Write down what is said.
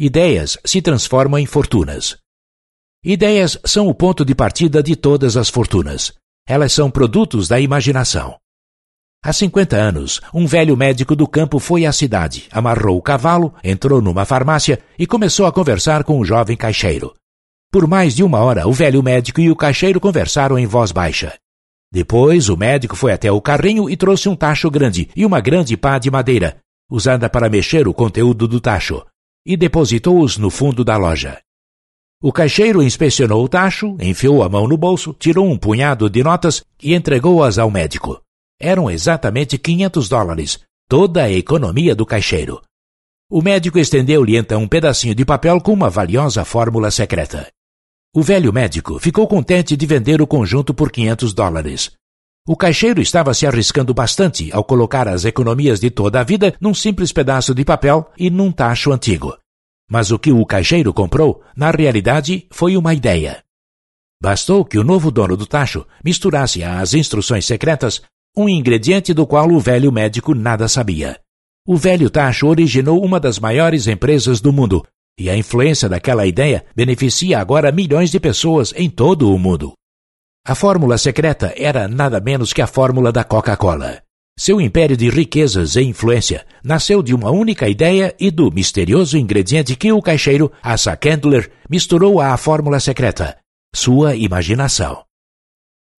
Ideias se transformam em fortunas. Ideias são o ponto de partida de todas as fortunas. Elas são produtos da imaginação. Há 50 anos, um velho médico do campo foi à cidade, amarrou o cavalo, entrou numa farmácia e começou a conversar com o jovem caixeiro. Por mais de uma hora, o velho médico e o caixeiro conversaram em voz baixa. Depois, o médico foi até o carrinho e trouxe um tacho grande e uma grande pá de madeira, usada para mexer o conteúdo do tacho e depositou-os no fundo da loja. O caixeiro inspecionou o tacho, enfiou a mão no bolso, tirou um punhado de notas e entregou-as ao médico. Eram exatamente 500 dólares, toda a economia do caixeiro. O médico estendeu-lhe então um pedacinho de papel com uma valiosa fórmula secreta. O velho médico ficou contente de vender o conjunto por 500 dólares. O caixeiro estava se arriscando bastante ao colocar as economias de toda a vida num simples pedaço de papel e num tacho antigo. Mas o que o caixeiro comprou, na realidade, foi uma ideia. Bastou que o novo dono do tacho misturasse às instruções secretas um ingrediente do qual o velho médico nada sabia. O velho tacho originou uma das maiores empresas do mundo, e a influência daquela ideia beneficia agora milhões de pessoas em todo o mundo. A fórmula secreta era nada menos que a fórmula da Coca-Cola. Seu império de riquezas e influência nasceu de uma única ideia e do misterioso ingrediente que o caixeiro, Asa Candler, misturou à fórmula secreta: sua imaginação.